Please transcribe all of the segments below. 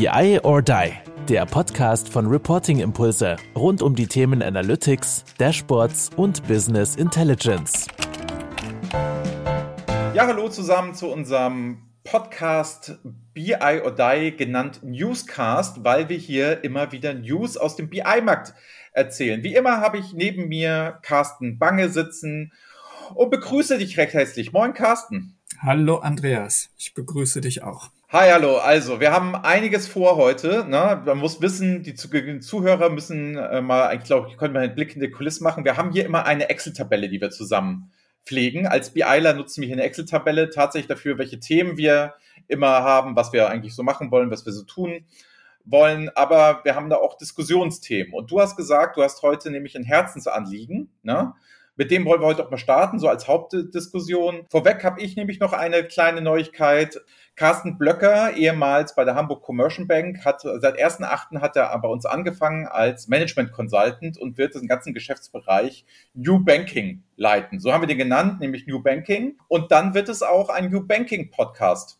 BI or Die, der Podcast von Reporting Impulse rund um die Themen Analytics, Dashboards und Business Intelligence. Ja, hallo zusammen zu unserem Podcast BI or Die, genannt Newscast, weil wir hier immer wieder News aus dem BI-Markt erzählen. Wie immer habe ich neben mir Carsten Bange sitzen und begrüße dich recht herzlich. Moin, Carsten. Hallo, Andreas. Ich begrüße dich auch. Hi, hallo. Also, wir haben einiges vor heute. Ne? Man muss wissen, die Zuhörer müssen äh, mal, ich glaube, ich könnte mal einen Blick in die Kulisse machen. Wir haben hier immer eine Excel-Tabelle, die wir zusammen pflegen. Als BIler nutzen wir hier eine Excel-Tabelle tatsächlich dafür, welche Themen wir immer haben, was wir eigentlich so machen wollen, was wir so tun wollen. Aber wir haben da auch Diskussionsthemen. Und du hast gesagt, du hast heute nämlich ein Herzensanliegen. Ne? Mit dem wollen wir heute auch mal starten, so als Hauptdiskussion. Vorweg habe ich nämlich noch eine kleine Neuigkeit. Carsten Blöcker, ehemals bei der Hamburg Commercial Bank, hat seit 1.8. hat er bei uns angefangen als Management Consultant und wird den ganzen Geschäftsbereich New Banking leiten. So haben wir den genannt, nämlich New Banking. Und dann wird es auch ein New Banking Podcast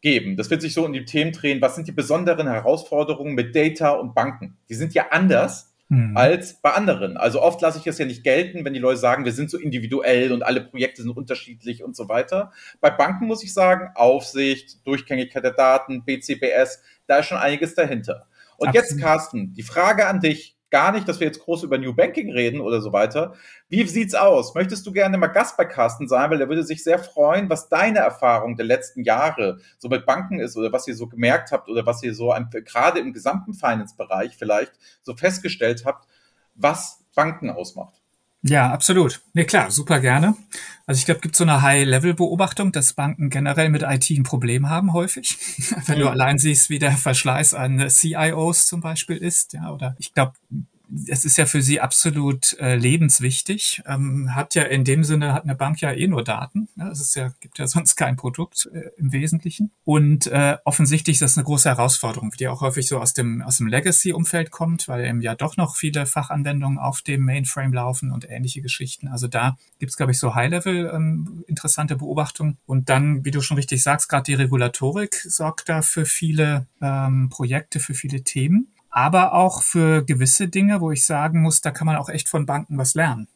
geben. Das wird sich so in die Themen drehen. Was sind die besonderen Herausforderungen mit Data und Banken? Die sind ja anders mhm. als bei anderen. Also oft lasse ich es ja nicht gelten, wenn die Leute sagen, wir sind so individuell und alle Projekte sind unterschiedlich und so weiter. Bei Banken muss ich sagen, Aufsicht, Durchgängigkeit der Daten, BCBS, da ist schon einiges dahinter. Und Absolut. jetzt, Carsten, die Frage an dich gar nicht, dass wir jetzt groß über New Banking reden oder so weiter. Wie sieht's aus? Möchtest du gerne mal Gast bei Carsten sein? Weil er würde sich sehr freuen, was deine Erfahrung der letzten Jahre so mit Banken ist oder was ihr so gemerkt habt oder was ihr so gerade im gesamten Finance-Bereich vielleicht so festgestellt habt, was Banken ausmacht. Ja, absolut. Nee, klar, super gerne. Also ich glaube, gibt so eine High-Level-Beobachtung, dass Banken generell mit IT ein Problem haben häufig. Wenn mhm. du allein siehst, wie der Verschleiß an CIOs zum Beispiel ist, ja, oder ich glaube, es ist ja für sie absolut äh, lebenswichtig. Ähm, hat ja in dem Sinne hat eine Bank ja eh nur Daten. Ja, es ist ja gibt ja sonst kein Produkt äh, im Wesentlichen. Und äh, offensichtlich ist das eine große Herausforderung, die auch häufig so aus dem aus dem Legacy-Umfeld kommt, weil eben ja doch noch viele Fachanwendungen auf dem Mainframe laufen und ähnliche Geschichten. Also da gibt's glaube ich so High-Level ähm, interessante Beobachtungen. Und dann, wie du schon richtig sagst, gerade die Regulatorik sorgt da für viele ähm, Projekte, für viele Themen aber auch für gewisse Dinge, wo ich sagen muss, da kann man auch echt von Banken was lernen.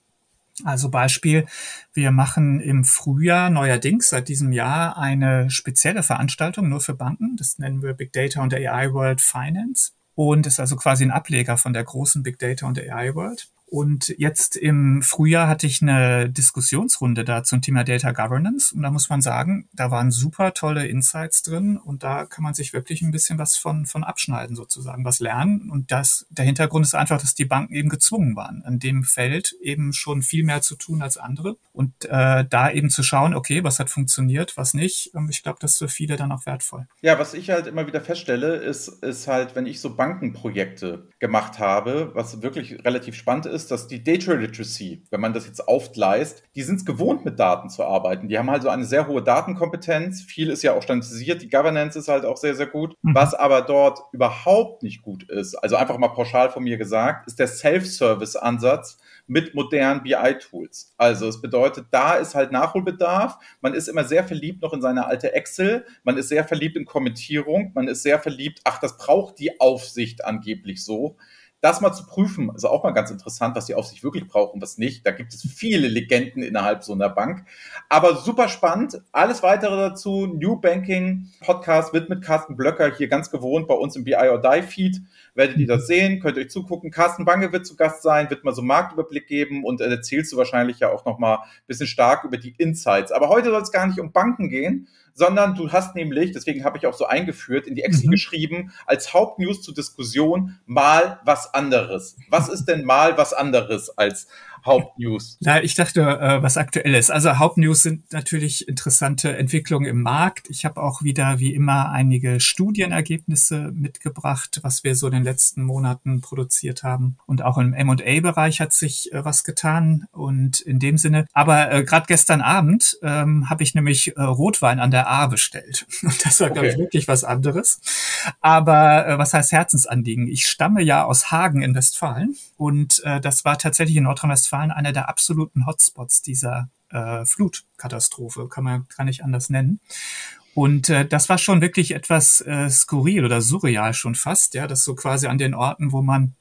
Also Beispiel, wir machen im Frühjahr neuerdings seit diesem Jahr eine spezielle Veranstaltung nur für Banken. Das nennen wir Big Data und AI World Finance und ist also quasi ein Ableger von der großen Big Data und AI World. Und jetzt im Frühjahr hatte ich eine Diskussionsrunde da zum Thema Data Governance. Und da muss man sagen, da waren super tolle Insights drin. Und da kann man sich wirklich ein bisschen was von, von abschneiden, sozusagen, was lernen. Und das, der Hintergrund ist einfach, dass die Banken eben gezwungen waren, an dem Feld eben schon viel mehr zu tun als andere. Und äh, da eben zu schauen, okay, was hat funktioniert, was nicht. Und ich glaube, das ist für viele dann auch wertvoll. Ja, was ich halt immer wieder feststelle, ist, ist halt, wenn ich so Bankenprojekte gemacht habe, was wirklich relativ spannend ist, ist, dass die Data Literacy, wenn man das jetzt aufgleist, die sind es gewohnt, mit Daten zu arbeiten. Die haben also eine sehr hohe Datenkompetenz. Viel ist ja auch standardisiert. Die Governance ist halt auch sehr, sehr gut. Mhm. Was aber dort überhaupt nicht gut ist, also einfach mal pauschal von mir gesagt, ist der Self-Service-Ansatz mit modernen BI-Tools. Also es bedeutet, da ist halt Nachholbedarf. Man ist immer sehr verliebt noch in seine alte Excel. Man ist sehr verliebt in Kommentierung. Man ist sehr verliebt, ach, das braucht die Aufsicht angeblich so das mal zu prüfen, ist auch mal ganz interessant, was die Aufsicht wirklich braucht und was nicht. Da gibt es viele Legenden innerhalb so einer Bank. Aber super spannend. Alles weitere dazu, New Banking Podcast wird mit Carsten Blöcker hier ganz gewohnt bei uns im BI or Die Feed. Werdet ihr das sehen, könnt ihr euch zugucken. Carsten Bange wird zu Gast sein, wird mal so einen Marktüberblick geben und erzählst du wahrscheinlich ja auch noch mal ein bisschen stark über die Insights. Aber heute soll es gar nicht um Banken gehen, sondern du hast nämlich, deswegen habe ich auch so eingeführt, in die Excel mhm. geschrieben, als Hauptnews zur Diskussion mal was anderes. Was ist denn mal was anderes als Hauptnews? Ja, ich dachte, äh, was aktuell ist. Also Hauptnews sind natürlich interessante Entwicklungen im Markt. Ich habe auch wieder wie immer einige Studienergebnisse mitgebracht, was wir so in den letzten Monaten produziert haben. Und auch im M&A-Bereich hat sich äh, was getan. Und in dem Sinne, aber äh, gerade gestern Abend ähm, habe ich nämlich äh, Rotwein an der A bestellt. Und das war, okay. glaube ich, wirklich was anderes. Aber äh, was heißt Herzensanliegen? Ich stamme ja aus Hagen in Westfalen und äh, das war tatsächlich in Nordrhein-Westfalen Nordrhein-Westfalen einer der absoluten Hotspots dieser äh, Flutkatastrophe, kann man gar nicht anders nennen. Und äh, das war schon wirklich etwas äh, skurril oder surreal schon fast, ja, dass so quasi an den Orten, wo man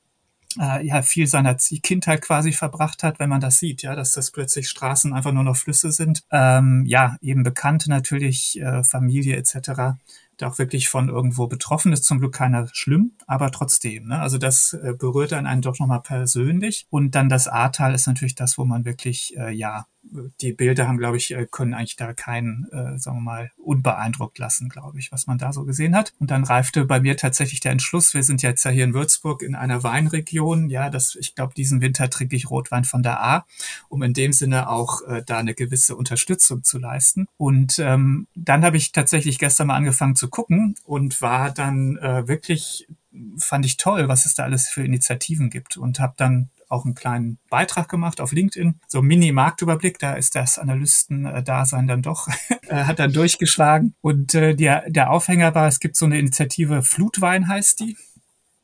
äh, ja viel seiner Kindheit quasi verbracht hat, wenn man das sieht, ja, dass das plötzlich Straßen einfach nur noch Flüsse sind. Ähm, ja, eben Bekannte natürlich, äh, Familie etc der auch wirklich von irgendwo betroffen ist. Zum Glück keiner schlimm, aber trotzdem. Ne? Also das äh, berührt dann einen doch nochmal persönlich. Und dann das Ahrtal ist natürlich das, wo man wirklich, äh, ja, die Bilder haben, glaube ich, äh, können eigentlich da keinen, äh, sagen wir mal, unbeeindruckt lassen, glaube ich, was man da so gesehen hat. Und dann reifte bei mir tatsächlich der Entschluss, wir sind jetzt ja hier in Würzburg in einer Weinregion, ja, das, ich glaube, diesen Winter trinke ich Rotwein von der A, um in dem Sinne auch äh, da eine gewisse Unterstützung zu leisten. Und ähm, dann habe ich tatsächlich gestern mal angefangen zu gucken und war dann äh, wirklich fand ich toll, was es da alles für Initiativen gibt und habe dann auch einen kleinen Beitrag gemacht auf LinkedIn. So Mini-Marktüberblick, da ist das Analysten-Dasein dann doch, äh, hat dann durchgeschlagen. Und äh, der, der Aufhänger war, es gibt so eine Initiative, Flutwein heißt die.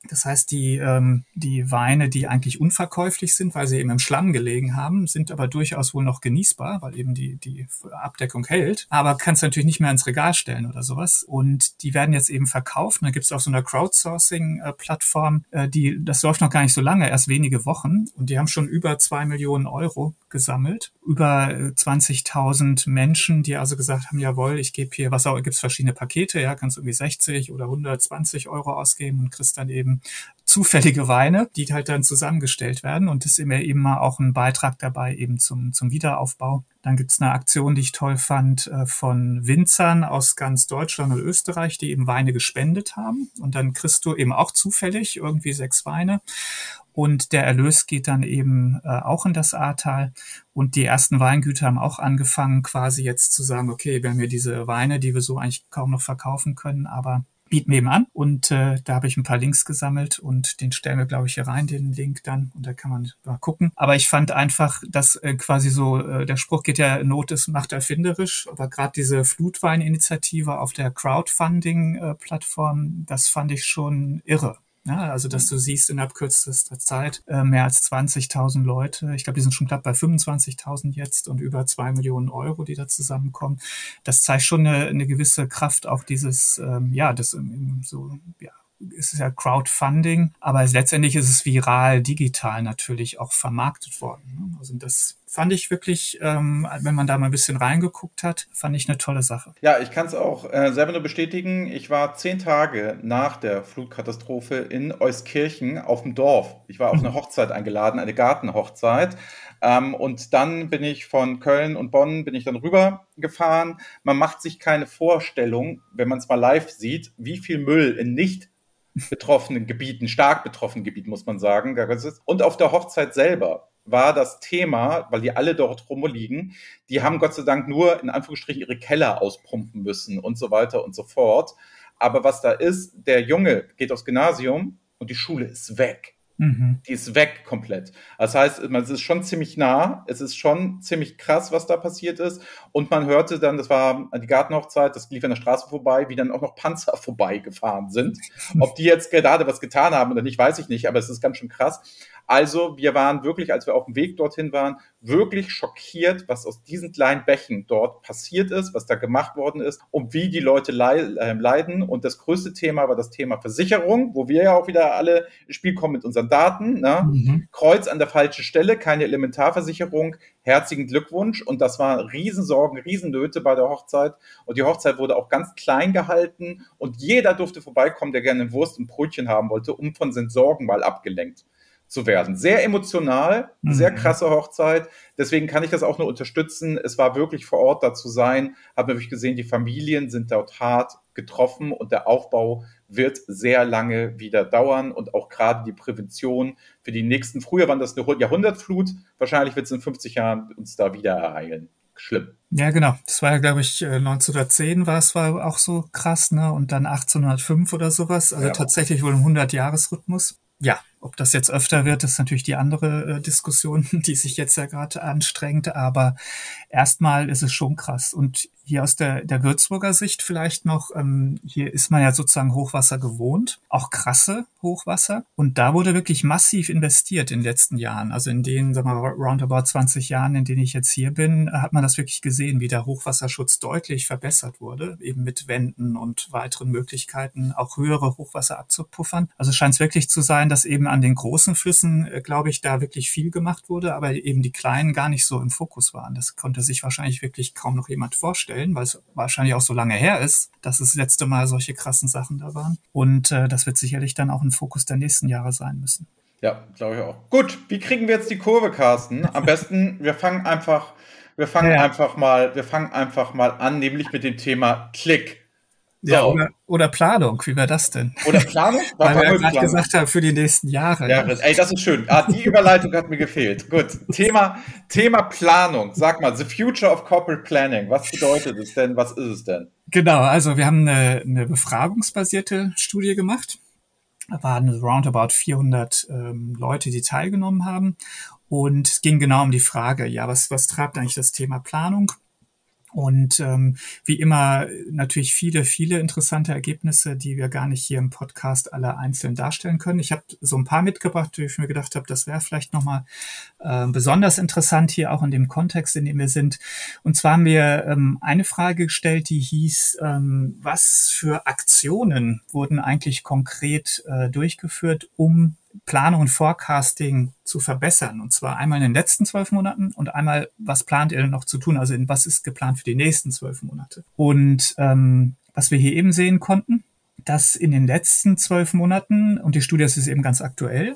Das heißt, die, ähm, die Weine, die eigentlich unverkäuflich sind, weil sie eben im Schlamm gelegen haben, sind aber durchaus wohl noch genießbar, weil eben die, die Abdeckung hält. Aber kannst natürlich nicht mehr ins Regal stellen oder sowas. Und die werden jetzt eben verkauft. Und da gibt es auch so eine Crowdsourcing-Plattform, äh, die, das läuft noch gar nicht so lange, erst wenige Wochen. Und die haben schon über zwei Millionen Euro gesammelt. Über 20.000 äh, Menschen, die also gesagt haben, jawohl, ich gebe hier, was auch, gibt's verschiedene Pakete, ja, kannst irgendwie 60 oder 120 Euro ausgeben und kriegst dann eben zufällige Weine, die halt dann zusammengestellt werden und ist immer eben mal auch ein Beitrag dabei eben zum, zum Wiederaufbau. Dann gibt's eine Aktion, die ich toll fand, äh, von Winzern aus ganz Deutschland und Österreich, die eben Weine gespendet haben. Und dann kriegst du eben auch zufällig irgendwie sechs Weine. Und der Erlös geht dann eben äh, auch in das Ahrtal. Und die ersten Weingüter haben auch angefangen, quasi jetzt zu sagen, okay, wir haben hier diese Weine, die wir so eigentlich kaum noch verkaufen können, aber bieten wir eben an. Und äh, da habe ich ein paar Links gesammelt und den stellen wir, glaube ich, hier rein, den Link dann. Und da kann man mal gucken. Aber ich fand einfach, dass äh, quasi so, äh, der Spruch geht ja, Not ist macht erfinderisch. Aber gerade diese Flutwein-Initiative auf der Crowdfunding-Plattform, das fand ich schon irre. Ja, also, dass du siehst innerhalb kürzester Zeit äh, mehr als 20.000 Leute. Ich glaube, die sind schon knapp bei 25.000 jetzt und über zwei Millionen Euro, die da zusammenkommen. Das zeigt schon eine, eine gewisse Kraft auch dieses, ähm, ja, das so, ja, es ist ja Crowdfunding, aber letztendlich ist es viral digital natürlich auch vermarktet worden. Ne? Also das fand ich wirklich, ähm, wenn man da mal ein bisschen reingeguckt hat, fand ich eine tolle Sache. Ja, ich kann es auch äh, selber nur bestätigen. Ich war zehn Tage nach der Flutkatastrophe in Euskirchen auf dem Dorf. Ich war auf eine Hochzeit eingeladen, eine Gartenhochzeit. Ähm, und dann bin ich von Köln und Bonn bin ich dann rübergefahren. Man macht sich keine Vorstellung, wenn man es mal live sieht, wie viel Müll in nicht betroffenen Gebieten, stark betroffenen Gebieten, muss man sagen. Und auf der Hochzeit selber war das Thema, weil die alle dort rumliegen, die haben Gott sei Dank nur in Anführungsstrichen ihre Keller auspumpen müssen und so weiter und so fort. Aber was da ist, der Junge geht aufs Gymnasium und die Schule ist weg. Mhm. Die ist weg komplett. Das heißt, es ist schon ziemlich nah, es ist schon ziemlich krass, was da passiert ist. Und man hörte dann, das war die Gartenhochzeit, das lief an der Straße vorbei, wie dann auch noch Panzer vorbeigefahren sind. Ob die jetzt gerade was getan haben oder nicht, weiß ich nicht, aber es ist ganz schön krass. Also wir waren wirklich, als wir auf dem Weg dorthin waren, wirklich schockiert, was aus diesen kleinen Bächen dort passiert ist, was da gemacht worden ist und wie die Leute äh, leiden. Und das größte Thema war das Thema Versicherung, wo wir ja auch wieder alle ins Spiel kommen mit unseren Daten. Ne? Mhm. Kreuz an der falschen Stelle, keine Elementarversicherung. Herzlichen Glückwunsch. Und das waren Riesensorgen, Riesennöte bei der Hochzeit. Und die Hochzeit wurde auch ganz klein gehalten und jeder durfte vorbeikommen, der gerne Wurst und Brötchen haben wollte, um von seinen Sorgen mal abgelenkt zu werden. Sehr emotional, mhm. sehr krasse Hochzeit. Deswegen kann ich das auch nur unterstützen. Es war wirklich vor Ort da zu sein. Habe natürlich gesehen, die Familien sind dort hart getroffen und der Aufbau wird sehr lange wieder dauern und auch gerade die Prävention für die nächsten, früher waren das eine Jahrhundertflut, wahrscheinlich wird es in 50 Jahren uns da wieder ereilen. Schlimm. Ja, genau. Das war ja, glaube ich, 1910 war es war auch so krass, ne? Und dann 1805 oder sowas. Also ja. tatsächlich wohl im 100-Jahres-Rhythmus. Ja, ob das jetzt öfter wird, ist natürlich die andere äh, Diskussion, die sich jetzt ja gerade anstrengt. Aber erstmal ist es schon krass. Und hier aus der, der Würzburger Sicht vielleicht noch, ähm, hier ist man ja sozusagen Hochwasser gewohnt, auch krasse Hochwasser. Und da wurde wirklich massiv investiert in den letzten Jahren. Also in den, sagen wir mal, roundabout 20 Jahren, in denen ich jetzt hier bin, hat man das wirklich gesehen, wie der Hochwasserschutz deutlich verbessert wurde, eben mit Wänden und weiteren Möglichkeiten, auch höhere Hochwasser abzupuffern. Also scheint es wirklich zu sein, dass eben an den großen Flüssen, äh, glaube ich, da wirklich viel gemacht wurde, aber eben die kleinen gar nicht so im Fokus waren. Das konnte sich wahrscheinlich wirklich kaum noch jemand vorstellen, weil es wahrscheinlich auch so lange her ist, dass es das letzte Mal solche krassen Sachen da waren. Und äh, das wird sicherlich dann auch ein Fokus der nächsten Jahre sein müssen. Ja, glaube ich auch. Gut, wie kriegen wir jetzt die Kurve, Carsten? Am besten, wir fangen einfach, wir fangen ja. einfach mal, wir fangen einfach mal an, nämlich mit dem Thema Klick. So. Ja, oder, oder Planung, wie wäre das denn? Oder Planung? Weil wir ja gerade gesagt haben, für die nächsten Jahre. Ja, ey, das ist schön. Ah, die Überleitung hat mir gefehlt. Gut, Thema, Thema Planung. Sag mal, the future of corporate planning. Was bedeutet es denn? Was ist es denn? Genau, also wir haben eine, eine befragungsbasierte Studie gemacht. Da waren roundabout 400 ähm, Leute, die teilgenommen haben. Und es ging genau um die Frage, ja, was, was treibt eigentlich das Thema Planung? Und ähm, wie immer natürlich viele, viele interessante Ergebnisse, die wir gar nicht hier im Podcast alle einzeln darstellen können. Ich habe so ein paar mitgebracht, wo ich mir gedacht habe, das wäre vielleicht nochmal äh, besonders interessant hier auch in dem Kontext, in dem wir sind. Und zwar haben wir ähm, eine Frage gestellt, die hieß, ähm, was für Aktionen wurden eigentlich konkret äh, durchgeführt, um Planung und Forecasting zu verbessern. Und zwar einmal in den letzten zwölf Monaten und einmal, was plant ihr noch zu tun? Also in was ist geplant für die nächsten zwölf Monate? Und ähm, was wir hier eben sehen konnten, dass in den letzten zwölf Monaten, und die Studie ist eben ganz aktuell,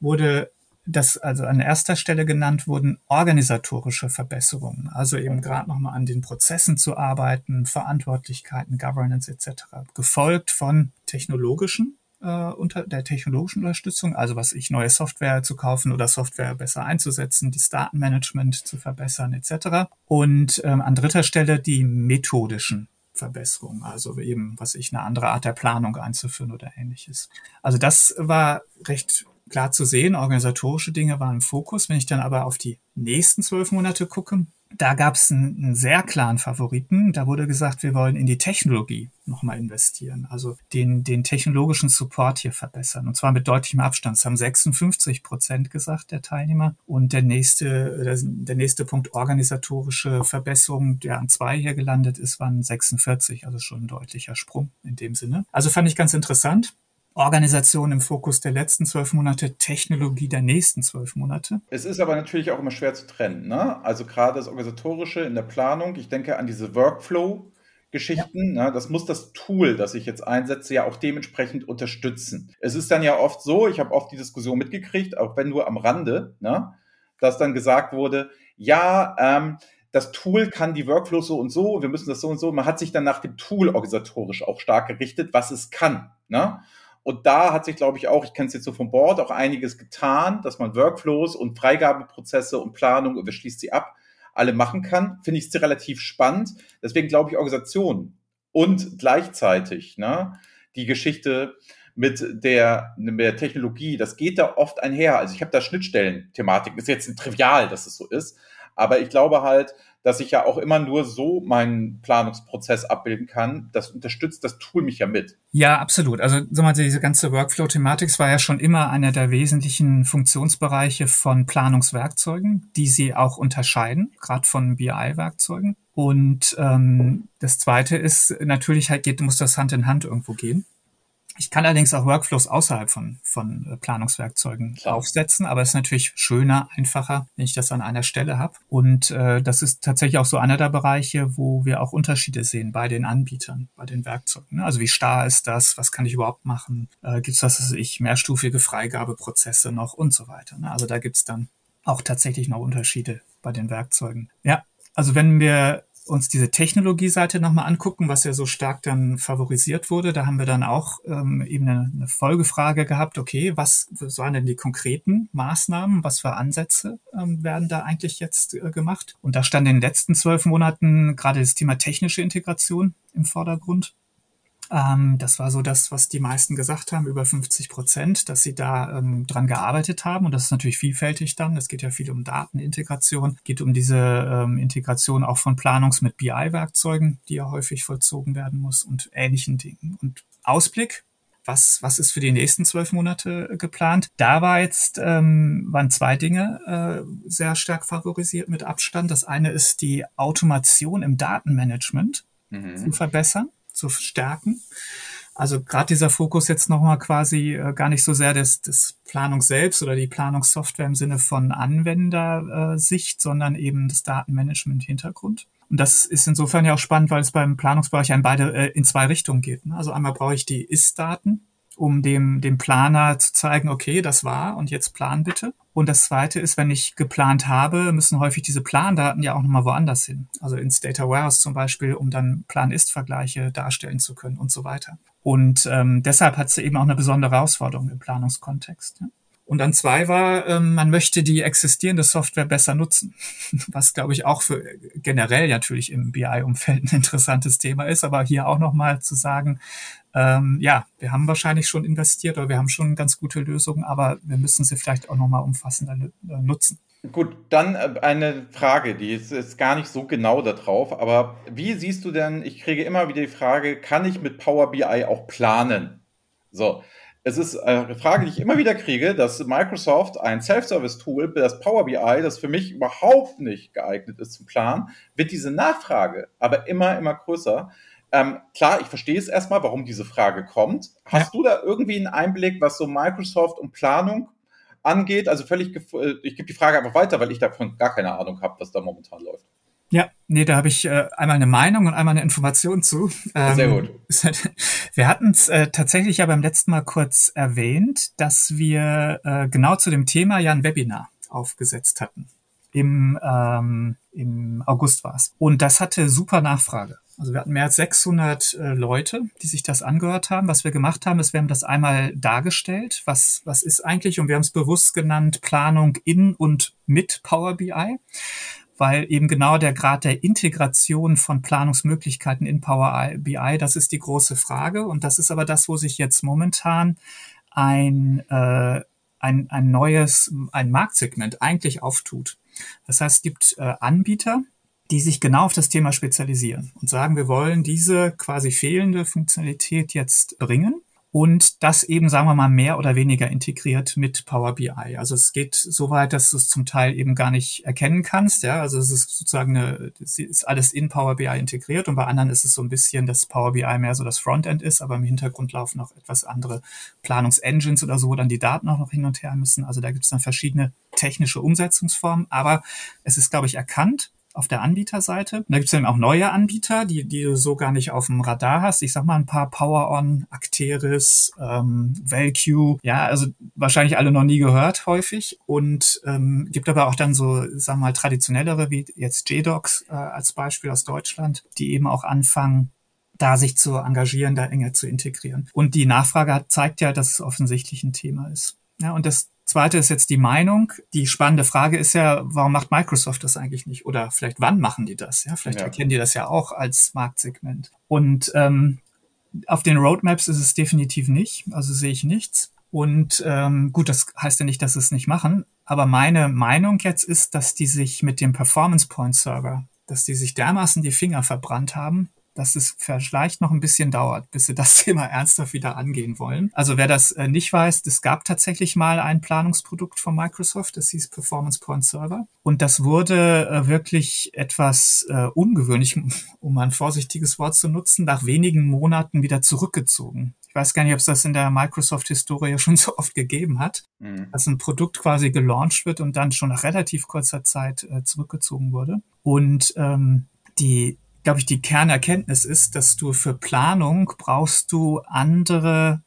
wurde das also an erster Stelle genannt wurden organisatorische Verbesserungen, also eben gerade nochmal an den Prozessen zu arbeiten, Verantwortlichkeiten, Governance etc., gefolgt von technologischen äh, unter der technologischen Unterstützung, also was ich neue Software zu kaufen oder Software besser einzusetzen, das Datenmanagement zu verbessern etc. Und ähm, an dritter Stelle die methodischen Verbesserungen, also eben, was ich, eine andere Art der Planung einzuführen oder ähnliches. Also das war recht klar zu sehen. Organisatorische Dinge waren im Fokus. Wenn ich dann aber auf die nächsten zwölf Monate gucke, da gab es einen, einen, sehr klaren Favoriten. Da wurde gesagt, wir wollen in die Technologie nochmal investieren, also den, den technologischen Support hier verbessern. Und zwar mit deutlichem Abstand. Das haben 56 Prozent gesagt, der Teilnehmer. Und der nächste, der nächste Punkt organisatorische Verbesserung, der an zwei hier gelandet ist, waren 46, also schon ein deutlicher Sprung in dem Sinne. Also fand ich ganz interessant. Organisation im Fokus der letzten zwölf Monate, Technologie der nächsten zwölf Monate. Es ist aber natürlich auch immer schwer zu trennen. Ne? Also gerade das Organisatorische in der Planung, ich denke an diese Workflow-Geschichten, ja. ne? das muss das Tool, das ich jetzt einsetze, ja auch dementsprechend unterstützen. Es ist dann ja oft so, ich habe oft die Diskussion mitgekriegt, auch wenn nur am Rande, ne? dass dann gesagt wurde, ja, ähm, das Tool kann die Workflows so und so, wir müssen das so und so. Man hat sich dann nach dem Tool organisatorisch auch stark gerichtet, was es kann. Ne? Und da hat sich, glaube ich, auch, ich kenne es jetzt so vom Board, auch einiges getan, dass man Workflows und Freigabeprozesse und Planung, und wer schließt sie ab, alle machen kann. Finde ich es relativ spannend. Deswegen glaube ich, Organisation und gleichzeitig ne, die Geschichte mit der, mit der Technologie, das geht da oft einher. Also ich habe da Schnittstellen-Thematik. Ist jetzt ein trivial, dass es so ist. Aber ich glaube halt, dass ich ja auch immer nur so meinen Planungsprozess abbilden kann. Das unterstützt das Tool mich ja mit. Ja, absolut. Also sag mal, diese ganze Workflow-Thematik war ja schon immer einer der wesentlichen Funktionsbereiche von Planungswerkzeugen, die sie auch unterscheiden, gerade von BI-Werkzeugen. Und ähm, das Zweite ist natürlich halt geht, muss das Hand in Hand irgendwo gehen. Ich kann allerdings auch Workflows außerhalb von, von äh, Planungswerkzeugen Klar. aufsetzen, aber es ist natürlich schöner, einfacher, wenn ich das an einer Stelle habe. Und äh, das ist tatsächlich auch so einer der Bereiche, wo wir auch Unterschiede sehen bei den Anbietern, bei den Werkzeugen. Ne? Also wie starr ist das? Was kann ich überhaupt machen? Äh, gibt es das, was ich, mehrstufige Freigabeprozesse noch und so weiter. Ne? Also da gibt's dann auch tatsächlich noch Unterschiede bei den Werkzeugen. Ja, also wenn wir uns diese Technologie-Seite nochmal angucken, was ja so stark dann favorisiert wurde, da haben wir dann auch ähm, eben eine, eine Folgefrage gehabt, okay, was, waren denn die konkreten Maßnahmen, was für Ansätze ähm, werden da eigentlich jetzt äh, gemacht? Und da stand in den letzten zwölf Monaten gerade das Thema technische Integration im Vordergrund. Ähm, das war so das, was die meisten gesagt haben, über 50 Prozent, dass sie da ähm, dran gearbeitet haben. Und das ist natürlich vielfältig dann. Es geht ja viel um Datenintegration, geht um diese ähm, Integration auch von Planungs- mit BI-Werkzeugen, die ja häufig vollzogen werden muss und ähnlichen Dingen. Und Ausblick, was, was ist für die nächsten zwölf Monate geplant. Da war jetzt, ähm, waren zwei Dinge äh, sehr stark favorisiert mit Abstand. Das eine ist die Automation im Datenmanagement mhm. zu verbessern zu stärken. Also gerade dieser Fokus jetzt nochmal quasi äh, gar nicht so sehr des, des Planung selbst oder die Planungssoftware im Sinne von Anwendersicht, sondern eben das Datenmanagement-Hintergrund. Und das ist insofern ja auch spannend, weil es beim Planungsbereich in beide äh, in zwei Richtungen geht. Ne? Also einmal brauche ich die Ist-Daten, um dem, dem Planer zu zeigen, okay, das war und jetzt plan bitte. Und das zweite ist, wenn ich geplant habe, müssen häufig diese Plandaten ja auch nochmal woanders hin. Also ins Data Warehouse zum Beispiel, um dann Plan-Ist-Vergleiche darstellen zu können und so weiter. Und ähm, deshalb hat es eben auch eine besondere Herausforderung im Planungskontext. Ja. Und dann zwei war, ähm, man möchte die existierende Software besser nutzen, was glaube ich auch für generell natürlich im BI-Umfeld ein interessantes Thema ist, aber hier auch nochmal zu sagen, ähm, ja, wir haben wahrscheinlich schon investiert oder wir haben schon ganz gute Lösungen, aber wir müssen sie vielleicht auch nochmal umfassender äh, nutzen. Gut, dann äh, eine Frage, die ist, ist gar nicht so genau da drauf, aber wie siehst du denn, ich kriege immer wieder die Frage, kann ich mit Power BI auch planen? So, es ist eine Frage, die ich immer wieder kriege, dass Microsoft ein Self-Service-Tool, das Power BI, das für mich überhaupt nicht geeignet ist zum Planen, wird diese Nachfrage aber immer, immer größer. Ähm, klar, ich verstehe es erstmal, warum diese Frage kommt. Hast ja. du da irgendwie einen Einblick, was so Microsoft und Planung angeht? Also völlig, äh, ich gebe die Frage einfach weiter, weil ich davon gar keine Ahnung habe, was da momentan läuft. Ja, nee, da habe ich äh, einmal eine Meinung und einmal eine Information zu. Ähm, Sehr gut. Wir hatten es äh, tatsächlich ja beim letzten Mal kurz erwähnt, dass wir äh, genau zu dem Thema ja ein Webinar aufgesetzt hatten. Im, ähm, im August war es. Und das hatte super Nachfrage. Also wir hatten mehr als 600 äh, Leute, die sich das angehört haben. Was wir gemacht haben, ist, wir haben das einmal dargestellt. Was, was ist eigentlich? Und wir haben es bewusst genannt Planung in und mit Power BI, weil eben genau der Grad der Integration von Planungsmöglichkeiten in Power BI, das ist die große Frage. Und das ist aber das, wo sich jetzt momentan ein, äh, ein, ein neues, ein Marktsegment eigentlich auftut. Das heißt, es gibt äh, Anbieter, die sich genau auf das Thema spezialisieren und sagen, wir wollen diese quasi fehlende Funktionalität jetzt bringen und das eben, sagen wir mal, mehr oder weniger integriert mit Power BI. Also es geht so weit, dass du es zum Teil eben gar nicht erkennen kannst. Ja, also es ist sozusagen eine, es ist alles in Power BI integriert und bei anderen ist es so ein bisschen, dass Power BI mehr so das Frontend ist, aber im Hintergrund laufen noch etwas andere Planungsengines oder so, wo dann die Daten auch noch hin und her müssen. Also da gibt es dann verschiedene technische Umsetzungsformen, aber es ist, glaube ich, erkannt auf der Anbieterseite. Da gibt es dann auch neue Anbieter, die, die du so gar nicht auf dem Radar hast. Ich sag mal ein paar PowerOn, Acteris, ähm, ValQ. Ja, also wahrscheinlich alle noch nie gehört häufig. Und ähm, gibt aber auch dann so, sag mal, traditionellere wie jetzt JDocs äh, als Beispiel aus Deutschland, die eben auch anfangen, da sich zu engagieren, da enger zu integrieren. Und die Nachfrage hat, zeigt ja, dass es offensichtlich ein Thema ist. Ja, und das Zweite ist jetzt die Meinung. Die spannende Frage ist ja, warum macht Microsoft das eigentlich nicht? Oder vielleicht wann machen die das? Ja, vielleicht ja. erkennen die das ja auch als Marktsegment. Und ähm, auf den Roadmaps ist es definitiv nicht. Also sehe ich nichts. Und ähm, gut, das heißt ja nicht, dass sie es nicht machen. Aber meine Meinung jetzt ist, dass die sich mit dem Performance Point Server, dass die sich dermaßen die Finger verbrannt haben, dass es vielleicht noch ein bisschen dauert, bis sie das Thema ernsthaft wieder angehen wollen. Also wer das äh, nicht weiß, es gab tatsächlich mal ein Planungsprodukt von Microsoft, das hieß Performance Point Server. Und das wurde äh, wirklich etwas äh, ungewöhnlich, um ein vorsichtiges Wort zu nutzen, nach wenigen Monaten wieder zurückgezogen. Ich weiß gar nicht, ob es das in der Microsoft-Historie schon so oft gegeben hat, mhm. dass ein Produkt quasi gelauncht wird und dann schon nach relativ kurzer Zeit äh, zurückgezogen wurde. Und ähm, die glaube ich, die Kernerkenntnis ist, dass du für Planung brauchst du andere,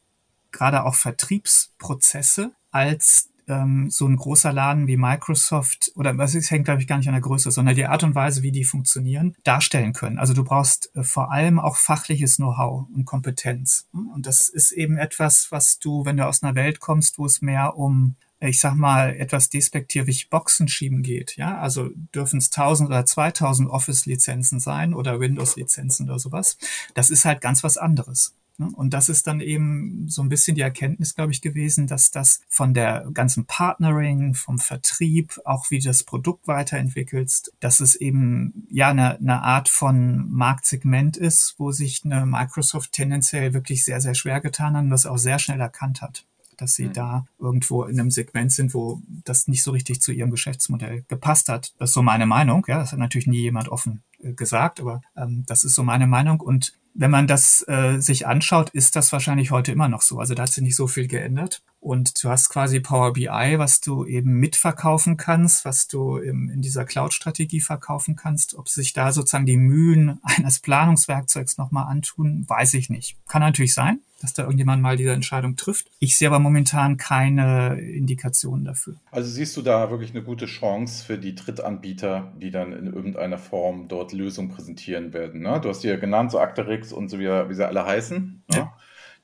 gerade auch Vertriebsprozesse, als ähm, so ein großer Laden wie Microsoft oder was ist, hängt, glaube ich, gar nicht an der Größe, sondern die Art und Weise, wie die funktionieren, darstellen können. Also du brauchst äh, vor allem auch fachliches Know-how und Kompetenz. Und das ist eben etwas, was du, wenn du aus einer Welt kommst, wo es mehr um ich sag mal, etwas despektierlich Boxen schieben geht. Ja, also dürfen es 1000 oder 2000 Office-Lizenzen sein oder Windows-Lizenzen oder sowas. Das ist halt ganz was anderes. Ne? Und das ist dann eben so ein bisschen die Erkenntnis, glaube ich, gewesen, dass das von der ganzen Partnering, vom Vertrieb, auch wie das Produkt weiterentwickelst, dass es eben ja eine, eine Art von Marktsegment ist, wo sich eine Microsoft tendenziell wirklich sehr, sehr schwer getan hat und das auch sehr schnell erkannt hat dass sie mhm. da irgendwo in einem Segment sind, wo das nicht so richtig zu ihrem Geschäftsmodell gepasst hat. Das ist so meine Meinung. Ja, das hat natürlich nie jemand offen äh, gesagt, aber ähm, das ist so meine Meinung. Und wenn man das äh, sich anschaut, ist das wahrscheinlich heute immer noch so. Also da hat sich nicht so viel geändert. Und du hast quasi Power BI, was du eben mitverkaufen kannst, was du im, in dieser Cloud-Strategie verkaufen kannst. Ob sich da sozusagen die Mühen eines Planungswerkzeugs nochmal antun, weiß ich nicht. Kann natürlich sein dass da irgendjemand mal diese Entscheidung trifft. Ich sehe aber momentan keine Indikationen dafür. Also siehst du da wirklich eine gute Chance für die Drittanbieter, die dann in irgendeiner Form dort Lösungen präsentieren werden. Ne? Du hast die ja genannt, so Acterix und so wie, wie sie alle heißen, ne? ja. ne?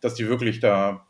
dass die wirklich da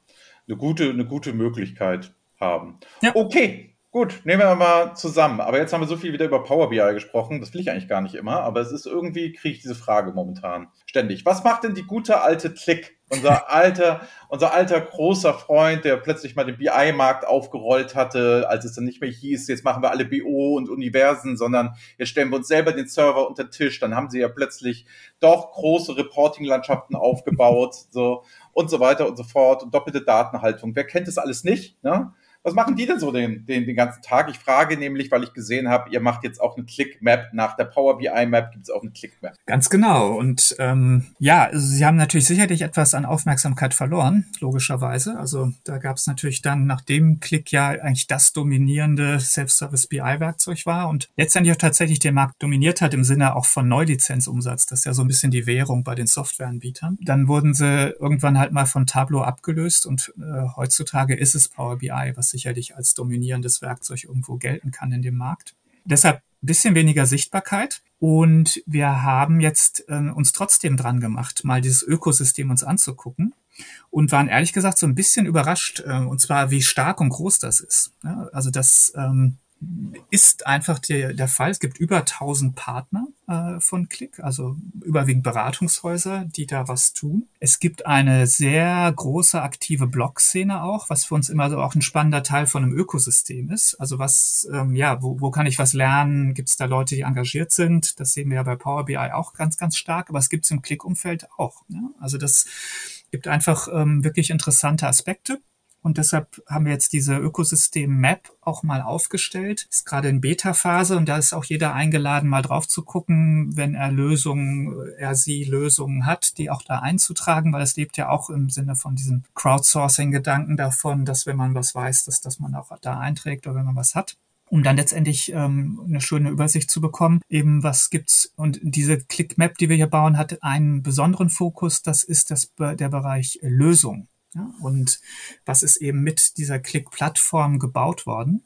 eine gute, eine gute Möglichkeit haben. Ja. Okay, Gut, nehmen wir mal zusammen. Aber jetzt haben wir so viel wieder über Power BI gesprochen. Das will ich eigentlich gar nicht immer, aber es ist irgendwie, kriege ich diese Frage momentan ständig. Was macht denn die gute alte Click? Unser alter, unser alter großer Freund, der plötzlich mal den BI-Markt aufgerollt hatte, als es dann nicht mehr hieß, jetzt machen wir alle BO und Universen, sondern jetzt stellen wir uns selber den Server unter den Tisch. Dann haben sie ja plötzlich doch große Reporting-Landschaften aufgebaut, so und so weiter und so fort und doppelte Datenhaltung. Wer kennt das alles nicht? Ne? Was machen die denn so den, den, den ganzen Tag? Ich frage nämlich, weil ich gesehen habe, ihr macht jetzt auch eine Click-Map. Nach der Power BI-Map gibt es auch eine Click-Map. Ganz genau. Und ähm, ja, also sie haben natürlich sicherlich etwas an Aufmerksamkeit verloren, logischerweise. Also da gab es natürlich dann, nachdem Click ja eigentlich das dominierende Self-Service BI-Werkzeug war und letztendlich auch tatsächlich den Markt dominiert hat im Sinne auch von Neulizenzumsatz. Das ist ja so ein bisschen die Währung bei den Softwareanbietern. Dann wurden sie irgendwann halt mal von Tableau abgelöst und äh, heutzutage ist es Power BI, was sicherlich als dominierendes Werkzeug irgendwo gelten kann in dem Markt. Deshalb ein bisschen weniger Sichtbarkeit. Und wir haben jetzt äh, uns trotzdem dran gemacht, mal dieses Ökosystem uns anzugucken und waren ehrlich gesagt so ein bisschen überrascht, äh, und zwar wie stark und groß das ist. Ja, also das ähm, ist einfach der, der Fall. Es gibt über 1000 Partner äh, von Click, also überwiegend Beratungshäuser, die da was tun. Es gibt eine sehr große aktive Blog-Szene auch, was für uns immer so auch ein spannender Teil von einem Ökosystem ist. Also was, ähm, ja, wo, wo kann ich was lernen? Gibt es da Leute, die engagiert sind? Das sehen wir ja bei Power BI auch ganz, ganz stark, aber es gibt es im Click-Umfeld auch. Ja? Also das gibt einfach ähm, wirklich interessante Aspekte. Und deshalb haben wir jetzt diese Ökosystem-Map auch mal aufgestellt. Ist gerade in Beta-Phase und da ist auch jeder eingeladen, mal drauf zu gucken, wenn er Lösungen, er sie Lösungen hat, die auch da einzutragen, weil es lebt ja auch im Sinne von diesem Crowdsourcing-Gedanken davon, dass wenn man was weiß, dass, dass man auch da einträgt oder wenn man was hat um dann letztendlich ähm, eine schöne Übersicht zu bekommen, eben was gibt's und diese Click-Map, die wir hier bauen, hat einen besonderen Fokus, das ist das der Bereich Lösung. Ja, und was ist eben mit dieser Click-Plattform gebaut worden?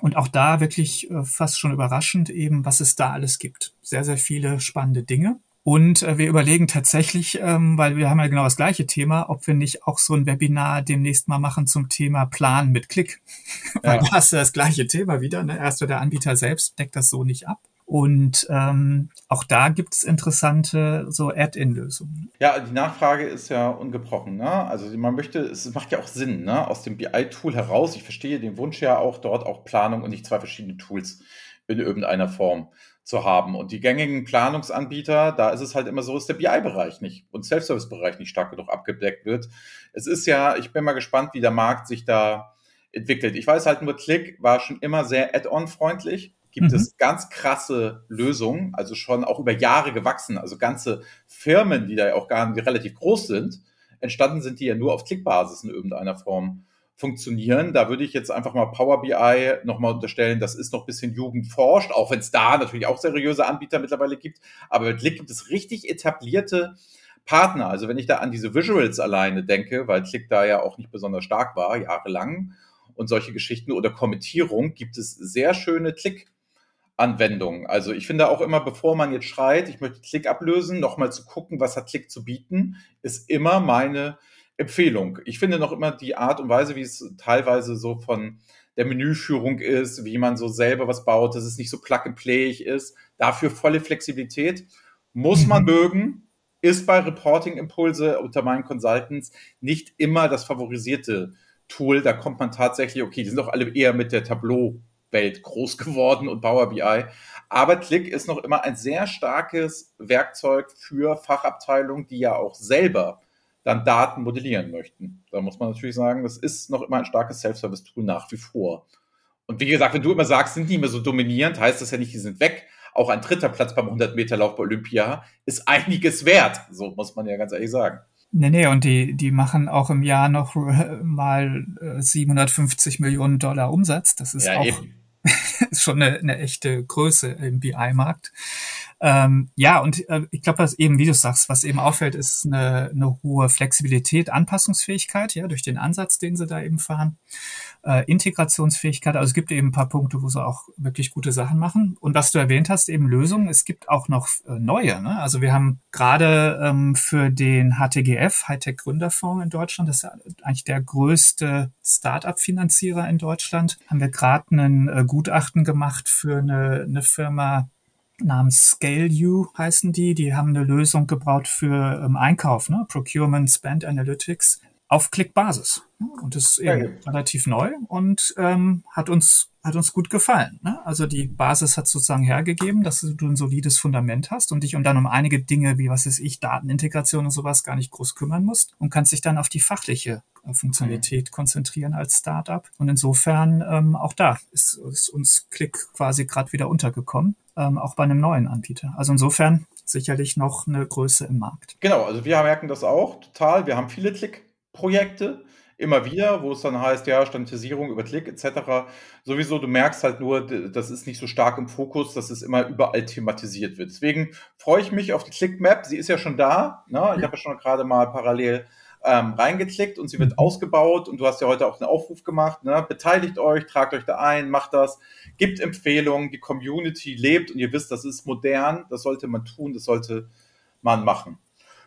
Und auch da wirklich äh, fast schon überraschend eben, was es da alles gibt. Sehr, sehr viele spannende Dinge. Und äh, wir überlegen tatsächlich, ähm, weil wir haben ja genau das gleiche Thema, ob wir nicht auch so ein Webinar demnächst mal machen zum Thema Plan mit Klick. weil ja. du hast ja das gleiche Thema wieder. Ne? Erst der Anbieter selbst deckt das so nicht ab. Und ähm, auch da gibt es interessante so Add-in-Lösungen. Ja, die Nachfrage ist ja ungebrochen. Ne? Also man möchte, es macht ja auch Sinn, ne? aus dem BI-Tool heraus. Ich verstehe den Wunsch ja auch dort auch Planung und nicht zwei verschiedene Tools in irgendeiner Form zu haben. Und die gängigen Planungsanbieter, da ist es halt immer so, dass der BI-Bereich nicht und Self-Service-Bereich nicht stark genug abgedeckt wird. Es ist ja, ich bin mal gespannt, wie der Markt sich da entwickelt. Ich weiß halt nur, Click war schon immer sehr Add-on-freundlich gibt mhm. es ganz krasse Lösungen, also schon auch über Jahre gewachsen, also ganze Firmen, die da ja auch gar nicht relativ groß sind, entstanden sind, die ja nur auf Klickbasis in irgendeiner Form funktionieren. Da würde ich jetzt einfach mal Power BI nochmal unterstellen, das ist noch ein bisschen jugendforscht, auch wenn es da natürlich auch seriöse Anbieter mittlerweile gibt. Aber mit Click gibt es richtig etablierte Partner. Also wenn ich da an diese Visuals alleine denke, weil Click da ja auch nicht besonders stark war, jahrelang, und solche Geschichten oder Kommentierung, gibt es sehr schöne Click- Anwendungen. Also ich finde auch immer, bevor man jetzt schreit, ich möchte Klick ablösen, nochmal zu gucken, was hat Klick zu bieten, ist immer meine Empfehlung. Ich finde noch immer die Art und Weise, wie es teilweise so von der Menüführung ist, wie man so selber was baut, dass es nicht so plug and playig ist. Dafür volle Flexibilität. Muss man mhm. mögen, ist bei Reporting Impulse unter meinen Consultants nicht immer das favorisierte Tool. Da kommt man tatsächlich, okay, die sind doch alle eher mit der Tableau-Welt groß geworden und Power BI. Aber Click ist noch immer ein sehr starkes Werkzeug für Fachabteilungen, die ja auch selber dann Daten modellieren möchten. Da muss man natürlich sagen, das ist noch immer ein starkes Self-Service-Tool nach wie vor. Und wie gesagt, wenn du immer sagst, sind die immer so dominierend, heißt das ja nicht, die sind weg. Auch ein dritter Platz beim 100-Meter-Lauf bei Olympia ist einiges wert. So muss man ja ganz ehrlich sagen. Nee, nee, und die, die machen auch im Jahr noch äh, mal 750 äh, Millionen Dollar Umsatz. Das ist ja, auch ist schon eine, eine echte Größe im BI-Markt. Ähm, ja, und äh, ich glaube, was eben, wie du sagst, was eben auffällt, ist eine, eine hohe Flexibilität, Anpassungsfähigkeit, ja, durch den Ansatz, den sie da eben fahren. Äh, Integrationsfähigkeit, also es gibt eben ein paar Punkte, wo sie auch wirklich gute Sachen machen. Und was du erwähnt hast, eben Lösungen, es gibt auch noch äh, neue. Ne? Also wir haben gerade ähm, für den HTGF, Hightech Gründerfonds in Deutschland, das ist eigentlich der größte Start-up-Finanzierer in Deutschland, haben wir gerade ein äh, Gutachten gemacht für eine, eine Firma, namens ScaleU heißen die. Die haben eine Lösung gebaut für ähm, Einkauf, ne? Procurement Spend Analytics auf Klickbasis. Und das ist eben ja. relativ neu und ähm, hat uns hat uns gut gefallen. Ne? Also die Basis hat sozusagen hergegeben, dass du ein solides Fundament hast und dich um dann um einige Dinge wie was ist ich Datenintegration und sowas gar nicht groß kümmern musst und kannst dich dann auf die fachliche äh, Funktionalität mhm. konzentrieren als Startup. Und insofern ähm, auch da ist, ist uns Klick quasi gerade wieder untergekommen ähm, auch bei einem neuen Anbieter. Also insofern sicherlich noch eine Größe im Markt. Genau, also wir merken das auch total. Wir haben viele Klick-Projekte immer wieder, wo es dann heißt, ja, Standardisierung über Klick etc. Sowieso, du merkst halt nur, das ist nicht so stark im Fokus, dass es immer überall thematisiert wird. Deswegen freue ich mich auf die Click-Map. Sie ist ja schon da. Ne? Ich habe ja schon gerade mal parallel ähm, reingeklickt und sie wird mhm. ausgebaut und du hast ja heute auch einen Aufruf gemacht, ne? beteiligt euch, tragt euch da ein, macht das, gibt Empfehlungen, die Community lebt und ihr wisst, das ist modern, das sollte man tun, das sollte man machen.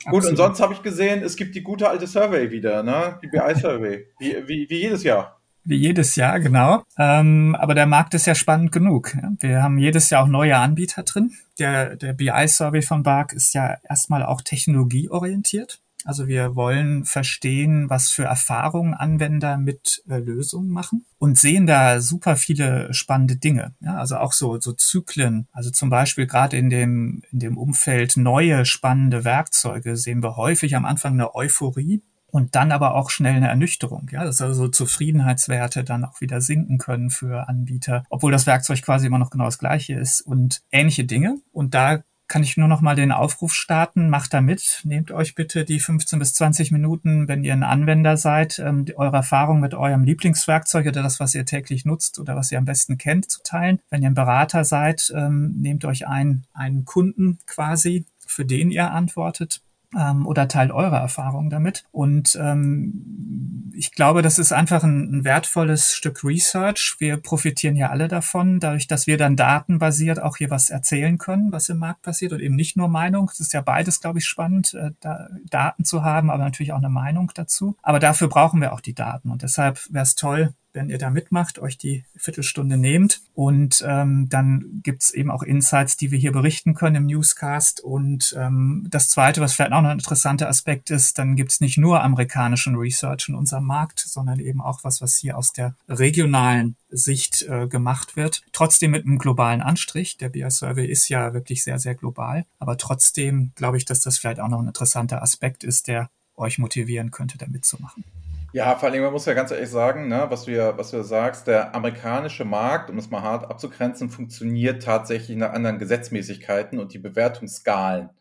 Absolut. Gut, und sonst habe ich gesehen, es gibt die gute alte Survey wieder, ne? die BI-Survey, wie, wie, wie jedes Jahr. Wie jedes Jahr, genau. Ähm, aber der Markt ist ja spannend genug. Ja? Wir haben jedes Jahr auch neue Anbieter drin. Der, der BI-Survey von BARC ist ja erstmal auch technologieorientiert. Also wir wollen verstehen, was für Erfahrungen Anwender mit äh, Lösungen machen und sehen da super viele spannende Dinge. Ja, also auch so, so Zyklen. Also zum Beispiel gerade in dem, in dem Umfeld neue spannende Werkzeuge sehen wir häufig am Anfang eine Euphorie und dann aber auch schnell eine Ernüchterung. Ja, dass also Zufriedenheitswerte dann auch wieder sinken können für Anbieter, obwohl das Werkzeug quasi immer noch genau das gleiche ist und ähnliche Dinge. Und da kann ich nur noch mal den Aufruf starten. Macht da mit. Nehmt euch bitte die 15 bis 20 Minuten, wenn ihr ein Anwender seid, ähm, eure Erfahrung mit eurem Lieblingswerkzeug oder das, was ihr täglich nutzt oder was ihr am besten kennt, zu teilen. Wenn ihr ein Berater seid, ähm, nehmt euch ein, einen Kunden quasi, für den ihr antwortet ähm, oder teilt eure Erfahrungen damit. Und ähm, ich glaube, das ist einfach ein, ein, wertvolles Stück Research. Wir profitieren ja alle davon, dadurch, dass wir dann datenbasiert auch hier was erzählen können, was im Markt passiert und eben nicht nur Meinung. Es ist ja beides, glaube ich, spannend, äh, da Daten zu haben, aber natürlich auch eine Meinung dazu. Aber dafür brauchen wir auch die Daten und deshalb wäre es toll, wenn ihr da mitmacht, euch die Viertelstunde nehmt. Und ähm, dann gibt's eben auch Insights, die wir hier berichten können im Newscast. Und ähm, das Zweite, was vielleicht auch noch ein interessanter Aspekt ist, dann gibt's nicht nur amerikanischen Research in unserem Markt, sondern eben auch was, was hier aus der regionalen Sicht äh, gemacht wird. Trotzdem mit einem globalen Anstrich. Der BI Survey ist ja wirklich sehr, sehr global. Aber trotzdem glaube ich, dass das vielleicht auch noch ein interessanter Aspekt ist, der euch motivieren könnte, da mitzumachen. Ja, vor allem, man muss ja ganz ehrlich sagen, ne, was, du ja, was du ja sagst, der amerikanische Markt, um es mal hart abzugrenzen, funktioniert tatsächlich nach anderen Gesetzmäßigkeiten und die Bewertungsskalen,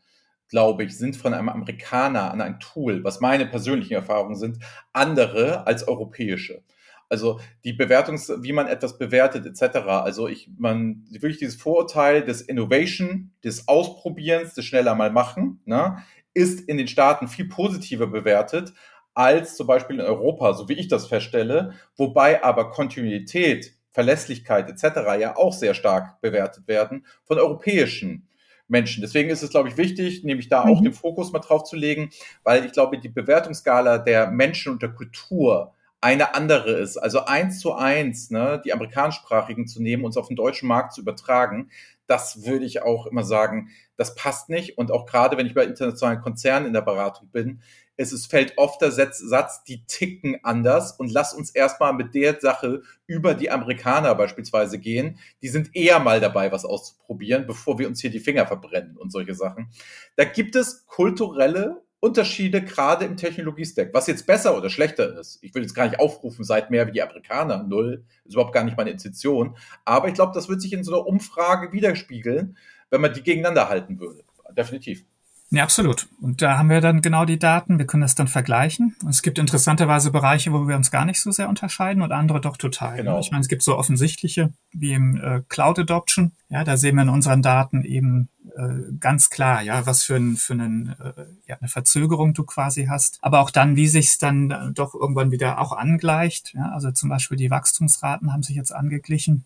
glaube ich, sind von einem Amerikaner an ein Tool, was meine persönlichen Erfahrungen sind, andere als europäische. Also die Bewertungs, wie man etwas bewertet, etc. Also ich, man, wirklich dieses Vorurteil des Innovation, des Ausprobierens, des schneller mal machen, ne, ist in den Staaten viel positiver bewertet als zum Beispiel in Europa, so wie ich das feststelle, wobei aber Kontinuität, Verlässlichkeit etc. ja auch sehr stark bewertet werden von europäischen Menschen. Deswegen ist es, glaube ich, wichtig, nämlich da auch mhm. den Fokus mal drauf zu legen, weil ich glaube, die Bewertungsskala der Menschen und der Kultur eine andere ist. Also eins zu eins, ne, die amerikanischsprachigen zu nehmen und es auf den deutschen Markt zu übertragen, das würde ich auch immer sagen, das passt nicht. Und auch gerade, wenn ich bei internationalen Konzernen in der Beratung bin, es ist, fällt oft der Satz, die ticken anders und lass uns erstmal mit der Sache über die Amerikaner beispielsweise gehen. Die sind eher mal dabei, was auszuprobieren, bevor wir uns hier die Finger verbrennen und solche Sachen. Da gibt es kulturelle Unterschiede gerade im Technologiestack. Was jetzt besser oder schlechter ist, ich will jetzt gar nicht aufrufen, seid mehr wie die Amerikaner, null, ist überhaupt gar nicht meine Intention. Aber ich glaube, das wird sich in so einer Umfrage widerspiegeln, wenn man die gegeneinander halten würde. Definitiv. Ja, absolut. Und da haben wir dann genau die Daten. Wir können das dann vergleichen. Und es gibt interessanterweise Bereiche, wo wir uns gar nicht so sehr unterscheiden und andere doch total. Genau. Ich meine, es gibt so offensichtliche wie im äh, Cloud Adoption. Ja, da sehen wir in unseren Daten eben äh, ganz klar, ja, was für, ein, für einen, äh, ja, eine Verzögerung du quasi hast. Aber auch dann, wie sich es dann äh, doch irgendwann wieder auch angleicht. Ja, also zum Beispiel die Wachstumsraten haben sich jetzt angeglichen.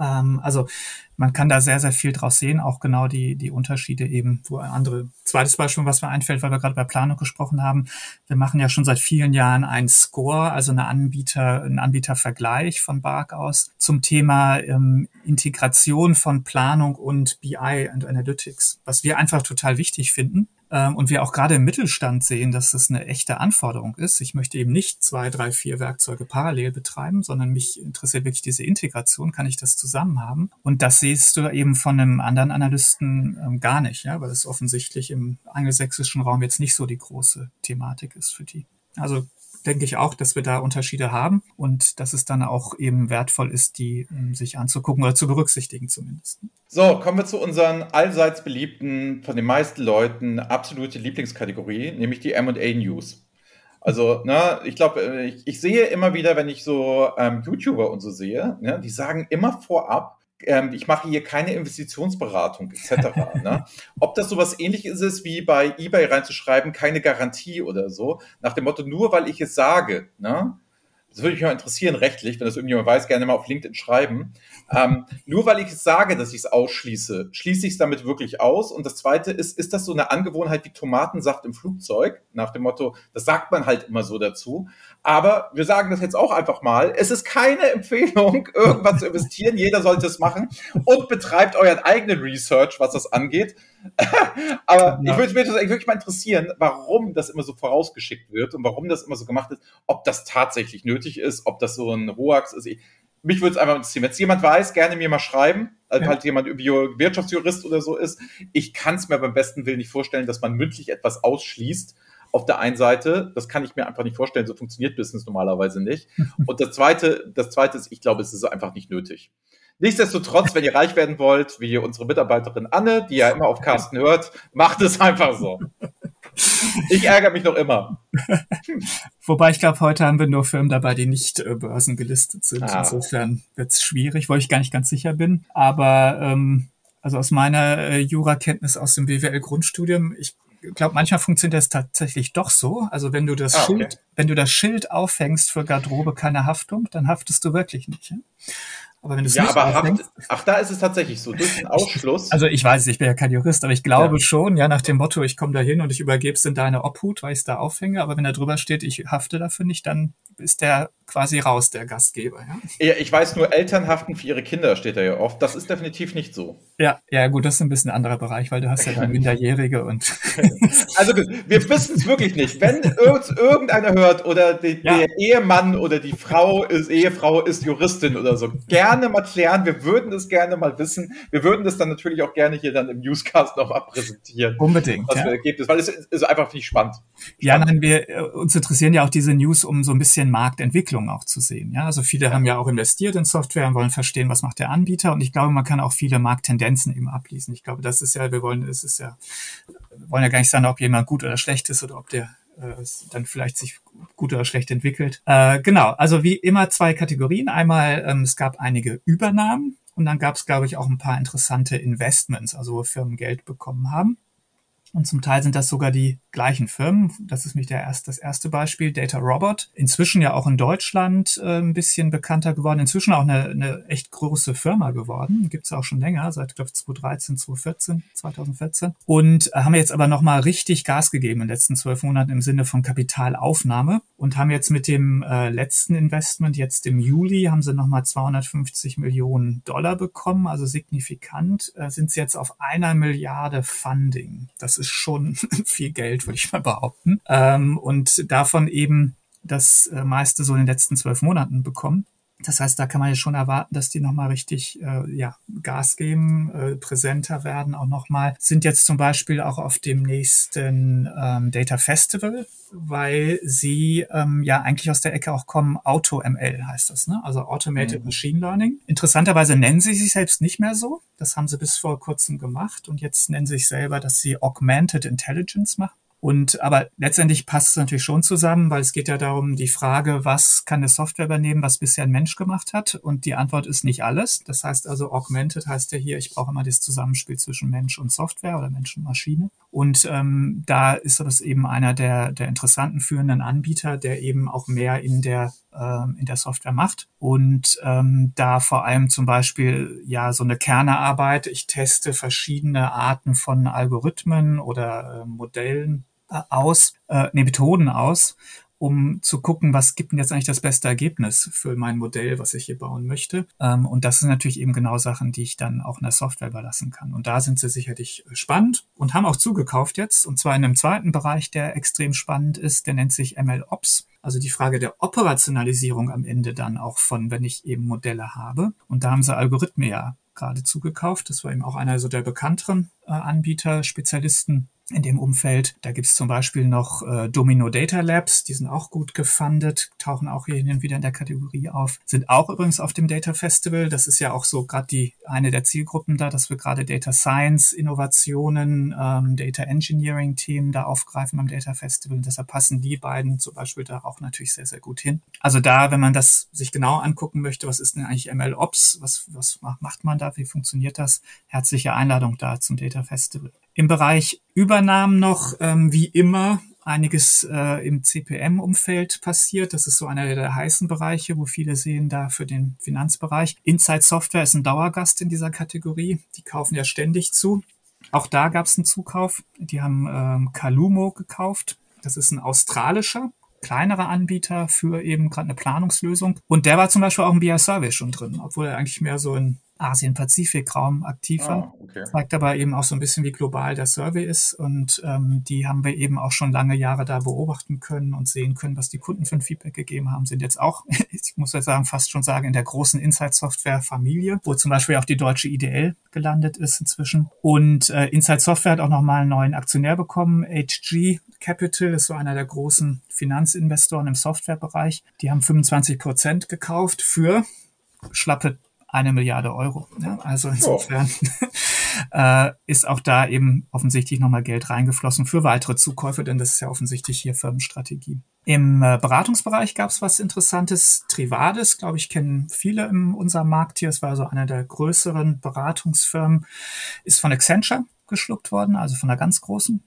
Ähm, also man kann da sehr, sehr viel draus sehen, auch genau die, die Unterschiede eben, wo andere, zweites Beispiel, was mir einfällt, weil wir gerade bei Planung gesprochen haben. Wir machen ja schon seit vielen Jahren ein Score, also eine Anbieter, einen Anbietervergleich von Bark aus zum Thema ähm, Integration von Planung und BI und Analytics, was wir einfach total wichtig finden, und wir auch gerade im Mittelstand sehen, dass das eine echte Anforderung ist. Ich möchte eben nicht zwei, drei, vier Werkzeuge parallel betreiben, sondern mich interessiert wirklich diese Integration. Kann ich das zusammen haben? Und das siehst du eben von einem anderen Analysten ähm, gar nicht, ja, weil es offensichtlich im angelsächsischen Raum jetzt nicht so die große Thematik ist für die. Also denke ich auch, dass wir da Unterschiede haben und dass es dann auch eben wertvoll ist, die um, sich anzugucken oder zu berücksichtigen zumindest. So, kommen wir zu unseren allseits beliebten, von den meisten Leuten absolute Lieblingskategorie, nämlich die M&A News. Also, ne, ich glaube, äh, ich, ich, sehe immer wieder, wenn ich so ähm, YouTuber und so sehe, ne, die sagen immer vorab, ähm, ich mache hier keine Investitionsberatung etc. ne? Ob das sowas ähnliches ist wie bei eBay reinzuschreiben, keine Garantie oder so, nach dem Motto, nur weil ich es sage, ne? Das würde mich mal interessieren, rechtlich, wenn das irgendjemand weiß, gerne mal auf LinkedIn schreiben. Ähm, nur weil ich sage, dass ich es ausschließe, schließe ich es damit wirklich aus. Und das Zweite ist, ist das so eine Angewohnheit wie Tomatensaft im Flugzeug? Nach dem Motto, das sagt man halt immer so dazu. Aber wir sagen das jetzt auch einfach mal. Es ist keine Empfehlung, irgendwas zu investieren. Jeder sollte es machen und betreibt euren eigenen Research, was das angeht. Aber ja. ich würde mich wirklich mal interessieren, warum das immer so vorausgeschickt wird und warum das immer so gemacht ist, ob das tatsächlich nötig ist, ob das so ein Hoax ist. Ich, mich würde es einfach interessieren. Wenn es jemand weiß, gerne mir mal schreiben. Also ja. halt jemand Wirtschaftsjurist oder so ist. Ich kann es mir beim besten Willen nicht vorstellen, dass man mündlich etwas ausschließt. Auf der einen Seite, das kann ich mir einfach nicht vorstellen, so funktioniert Business normalerweise nicht. Und das zweite, das zweite ist, ich glaube, es ist einfach nicht nötig. Nichtsdestotrotz, wenn ihr reich werden wollt, wie unsere Mitarbeiterin Anne, die ja immer auf Carsten hört, macht es einfach so. Ich ärgere mich noch immer. Wobei ich glaube, heute haben wir nur Firmen dabei, die nicht äh, börsengelistet sind. Ah. Insofern wird es schwierig, wo ich gar nicht ganz sicher bin. Aber ähm, also aus meiner äh, Jurakenntnis aus dem BWL-Grundstudium, ich glaube, manchmal funktioniert das tatsächlich doch so. Also wenn du das ah, okay. Schild, wenn du das Schild aufhängst für Garderobe keine Haftung, dann haftest du wirklich nicht. Ja? Aber wenn du es ja, nicht aber haft, ach, da ist es tatsächlich so, durch den Ausschluss. Also ich weiß, ich bin ja kein Jurist, aber ich glaube ja. schon, ja, nach dem Motto, ich komme da hin und ich übergebe es in deine Obhut, weil ich es da aufhänge, aber wenn da drüber steht, ich hafte dafür nicht, dann ist der quasi raus, der Gastgeber. Ja? ja, ich weiß nur, Eltern haften für ihre Kinder, steht da ja oft. Das ist definitiv nicht so. Ja, ja, gut, das ist ein bisschen ein anderer Bereich, weil du hast ja dann Minderjährige und. also wir wissen es wirklich nicht. Wenn irgendeiner hört oder die, ja. der Ehemann oder die Frau ist, Ehefrau ist Juristin oder so, gerne mal klären. Wir würden das gerne mal wissen. Wir würden das dann natürlich auch gerne hier dann im Newscast noch präsentieren. Unbedingt. Was ja. Ergebnis, weil es ist einfach nicht spannend. spannend. Ja, nein, wir, äh, uns interessieren ja auch diese News, um so ein bisschen Marktentwicklung auch zu sehen. Ja, also viele ja. haben ja auch investiert in Software und wollen verstehen, was macht der Anbieter. Und ich glaube, man kann auch viele Markttendenzen eben ablesen. Ich glaube, das ist ja, wir wollen, es ist ja, wir wollen ja gar nicht sagen, ob jemand gut oder schlecht ist oder ob der äh, dann vielleicht sich gut oder schlecht entwickelt. Äh, genau, also wie immer zwei Kategorien. Einmal, ähm, es gab einige Übernahmen und dann gab es, glaube ich, auch ein paar interessante Investments, also wo Firmen Geld bekommen haben. Und zum Teil sind das sogar die gleichen Firmen. Das ist mich der erst, das erste Beispiel, Data Robot. Inzwischen ja auch in Deutschland äh, ein bisschen bekannter geworden. Inzwischen auch eine, eine echt große Firma geworden. Gibt es auch schon länger, seit glaube 2013, 2014, 2014. Und äh, haben jetzt aber nochmal richtig Gas gegeben in den letzten zwölf Monaten im Sinne von Kapitalaufnahme und haben jetzt mit dem äh, letzten Investment, jetzt im Juli, haben sie nochmal 250 Millionen Dollar bekommen, also signifikant, äh, sind sie jetzt auf einer Milliarde Funding. Das ist schon viel Geld, würde ich mal behaupten. Ähm, und davon eben das äh, meiste so in den letzten zwölf Monaten bekommen. Das heißt, da kann man ja schon erwarten, dass die nochmal richtig äh, ja, Gas geben, äh, präsenter werden auch nochmal. Sind jetzt zum Beispiel auch auf dem nächsten ähm, Data Festival, weil sie ähm, ja eigentlich aus der Ecke auch kommen, AutoML heißt das, ne? also Automated mhm. Machine Learning. Interessanterweise nennen sie sich selbst nicht mehr so. Das haben sie bis vor kurzem gemacht und jetzt nennen sie sich selber, dass sie Augmented Intelligence machen. Und aber letztendlich passt es natürlich schon zusammen, weil es geht ja darum, die Frage, was kann eine Software übernehmen, was bisher ein Mensch gemacht hat? Und die Antwort ist nicht alles. Das heißt also, augmented heißt ja hier, ich brauche immer das Zusammenspiel zwischen Mensch und Software oder Mensch und Maschine. Und ähm, da ist das eben einer der, der interessanten führenden Anbieter, der eben auch mehr in der ähm, in der Software macht und ähm, da vor allem zum Beispiel ja so eine Kernearbeit. Ich teste verschiedene Arten von Algorithmen oder äh, Modellen aus, äh, nee, Methoden aus um zu gucken, was gibt denn jetzt eigentlich das beste Ergebnis für mein Modell, was ich hier bauen möchte. Ähm, und das sind natürlich eben genau Sachen, die ich dann auch in der Software überlassen kann. Und da sind sie sicherlich spannend und haben auch zugekauft jetzt. Und zwar in einem zweiten Bereich, der extrem spannend ist, der nennt sich MLOps. Also die Frage der Operationalisierung am Ende dann auch von, wenn ich eben Modelle habe. Und da haben sie Algorithmen ja gerade zugekauft. Das war eben auch einer so der bekannteren äh, Anbieter, Spezialisten in dem Umfeld. Da gibt es zum Beispiel noch äh, Domino Data Labs, die sind auch gut gefundet, tauchen auch hier hin und wieder in der Kategorie auf, sind auch übrigens auf dem Data Festival. Das ist ja auch so gerade die eine der Zielgruppen da, dass wir gerade Data Science, Innovationen, ähm, Data Engineering Themen da aufgreifen beim Data Festival. Und deshalb passen die beiden zum Beispiel da auch natürlich sehr, sehr gut hin. Also da, wenn man das sich genau angucken möchte, was ist denn eigentlich ML Ops, was, was macht man da, wie funktioniert das? Herzliche Einladung da zum Data Festival. Im Bereich Übernahmen noch, ähm, wie immer, einiges äh, im CPM-Umfeld passiert. Das ist so einer der heißen Bereiche, wo viele sehen da für den Finanzbereich. Inside Software ist ein Dauergast in dieser Kategorie. Die kaufen ja ständig zu. Auch da gab es einen Zukauf. Die haben ähm, Kalumo gekauft. Das ist ein australischer, kleinerer Anbieter für eben gerade eine Planungslösung. Und der war zum Beispiel auch im BI-Service schon drin, obwohl er eigentlich mehr so ein Asien-Pazifik-Raum aktiv war. Ah, okay. Zeigt aber eben auch so ein bisschen, wie global der Survey ist. Und ähm, die haben wir eben auch schon lange Jahre da beobachten können und sehen können, was die Kunden für ein Feedback gegeben haben. Sind jetzt auch, ich muss ja sagen, fast schon sagen, in der großen Insight-Software-Familie, wo zum Beispiel auch die deutsche IDL gelandet ist inzwischen. Und äh, Insight Software hat auch nochmal einen neuen Aktionär bekommen. HG Capital ist so einer der großen Finanzinvestoren im Softwarebereich. Die haben 25 Prozent gekauft für schlappe eine Milliarde Euro. Ja, also insofern oh. äh, ist auch da eben offensichtlich nochmal Geld reingeflossen für weitere Zukäufe, denn das ist ja offensichtlich hier Firmenstrategie. Im äh, Beratungsbereich gab es was Interessantes. Trivades, glaube ich, kennen viele in unserem Markt hier. Es war so einer der größeren Beratungsfirmen, ist von Accenture geschluckt worden, also von einer ganz großen.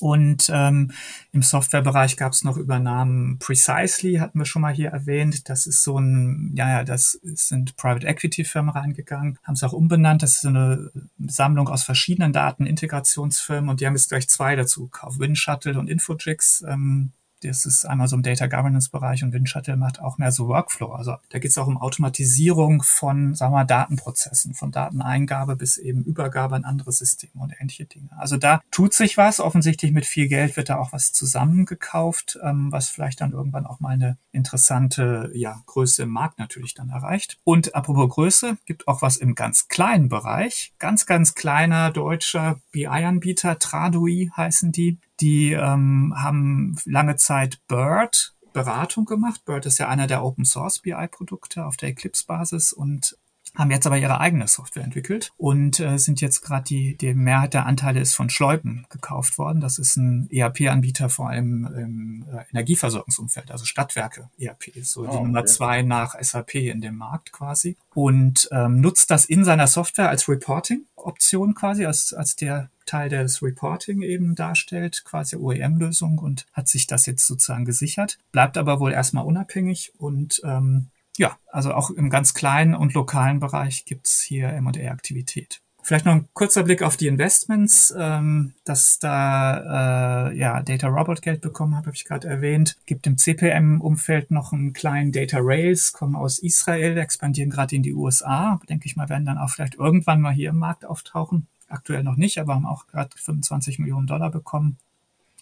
Und ähm, im Softwarebereich gab es noch Übernahmen. Precisely hatten wir schon mal hier erwähnt. Das ist so ein, ja, ja, das sind Private Equity Firmen reingegangen, haben es auch umbenannt. Das ist so eine Sammlung aus verschiedenen Datenintegrationsfirmen und die haben jetzt gleich zwei dazu gekauft. Windshuttle und Infogix. Ähm, das ist einmal so im Data Governance Bereich und Windshuttle macht auch mehr so Workflow. Also da geht es auch um Automatisierung von, sagen wir mal, Datenprozessen, von Dateneingabe bis eben Übergabe an andere Systeme und ähnliche Dinge. Also da tut sich was. Offensichtlich mit viel Geld wird da auch was zusammengekauft, ähm, was vielleicht dann irgendwann auch mal eine interessante ja, Größe im Markt natürlich dann erreicht. Und apropos Größe, gibt auch was im ganz kleinen Bereich. Ganz, ganz kleiner deutscher BI-Anbieter, Tradui heißen die. Die ähm, haben lange Zeit Bird Beratung gemacht. Bird ist ja einer der Open Source BI-Produkte auf der Eclipse-Basis und haben jetzt aber ihre eigene Software entwickelt und äh, sind jetzt gerade die, die Mehrheit der Anteile ist von Schleupen gekauft worden. Das ist ein ERP-Anbieter vor allem im äh, Energieversorgungsumfeld, also Stadtwerke ERP, so oh, die Nummer zwei nach SAP in dem Markt quasi und ähm, nutzt das in seiner Software als Reporting-Option quasi, als, als der Teil des Reporting eben darstellt, quasi OEM-Lösung und hat sich das jetzt sozusagen gesichert, bleibt aber wohl erstmal unabhängig und ähm, ja, also auch im ganz kleinen und lokalen Bereich gibt's hier M&A-Aktivität. Vielleicht noch ein kurzer Blick auf die Investments, ähm, dass da äh, ja Data Robot Geld bekommen habe, habe ich gerade erwähnt. Gibt im CPM-Umfeld noch einen kleinen Data Rails, kommen aus Israel, expandieren gerade in die USA. Denke ich mal, werden dann auch vielleicht irgendwann mal hier im Markt auftauchen. Aktuell noch nicht, aber haben auch gerade 25 Millionen Dollar bekommen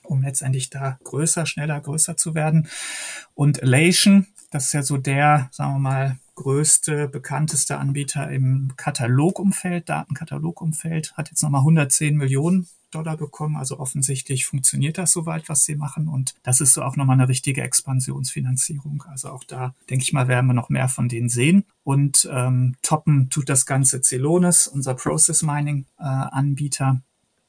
um letztendlich da größer, schneller, größer zu werden. Und Elation, das ist ja so der, sagen wir mal, größte, bekannteste Anbieter im Katalogumfeld, Datenkatalogumfeld, hat jetzt nochmal 110 Millionen Dollar bekommen. Also offensichtlich funktioniert das soweit, was sie machen. Und das ist so auch nochmal eine richtige Expansionsfinanzierung. Also auch da, denke ich mal, werden wir noch mehr von denen sehen. Und ähm, toppen tut das Ganze Celonis, unser Process Mining äh, Anbieter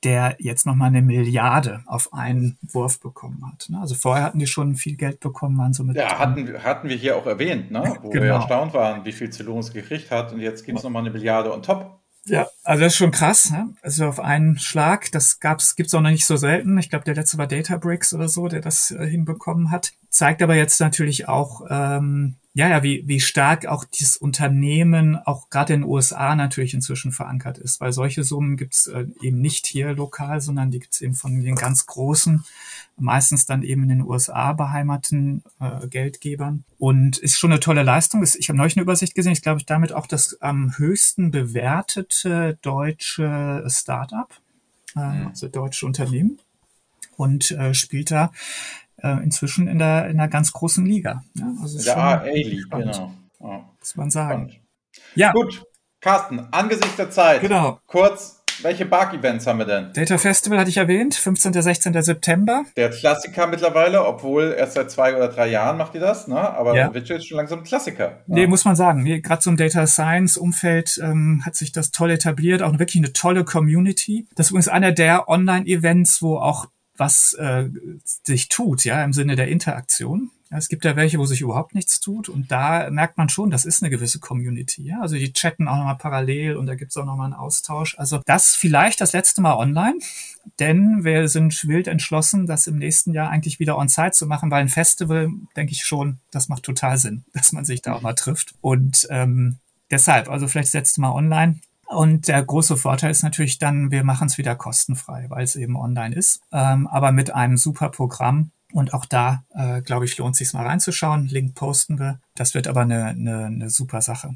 der jetzt nochmal eine Milliarde auf einen Wurf bekommen hat. Ne? Also vorher hatten die schon viel Geld bekommen, waren so mit. Ja, hatten, hatten wir hier auch erwähnt, ne? wo genau. wir erstaunt waren, wie viel Celonis gekriegt hat und jetzt gibt es nochmal eine Milliarde on top. Ja, also das ist schon krass. Ne? Also auf einen Schlag, das gab's, gibt's auch noch nicht so selten. Ich glaube, der letzte war Databricks oder so, der das äh, hinbekommen hat. Zeigt aber jetzt natürlich auch, ähm, ja, ja, wie, wie stark auch dieses Unternehmen auch gerade in den USA natürlich inzwischen verankert ist, weil solche Summen gibt's äh, eben nicht hier lokal, sondern die gibt's eben von den ganz großen, meistens dann eben in den USA beheimaten äh, Geldgebern. Und ist schon eine tolle Leistung. Ich habe neulich eine Übersicht gesehen, ich glaube, damit auch das am höchsten bewertete deutsche Startup, äh, also deutsche Unternehmen und äh, spielt da äh, inzwischen in der, in der ganz großen Liga. Ja, also der AA-League, genau. Ja. Muss man sagen. Spannend. Ja. Gut, Carsten, angesichts der Zeit, genau. kurz, welche Bark-Events haben wir denn? Data Festival hatte ich erwähnt, 15. 16. September. Der Klassiker mittlerweile, obwohl erst seit zwei oder drei Jahren macht ihr das, ne? aber ja. wird jetzt schon langsam ein Klassiker. Nee, ja. muss man sagen. Nee, Gerade so im Data Science-Umfeld ähm, hat sich das toll etabliert, auch wirklich eine tolle Community. Das ist übrigens einer der Online-Events, wo auch was äh, sich tut, ja, im Sinne der Interaktion. Ja, es gibt ja welche, wo sich überhaupt nichts tut und da merkt man schon, das ist eine gewisse Community. Ja? Also die chatten auch nochmal parallel und da gibt's auch nochmal einen Austausch. Also das vielleicht das letzte Mal online, denn wir sind wild entschlossen, das im nächsten Jahr eigentlich wieder on-site zu machen, weil ein Festival, denke ich schon, das macht total Sinn, dass man sich da auch mal trifft. Und ähm, deshalb, also vielleicht das letzte Mal online. Und der große Vorteil ist natürlich dann, wir machen es wieder kostenfrei, weil es eben online ist, ähm, aber mit einem super Programm. Und auch da, äh, glaube ich, lohnt sich mal reinzuschauen. Link posten wir. Das wird aber eine, eine, eine super Sache.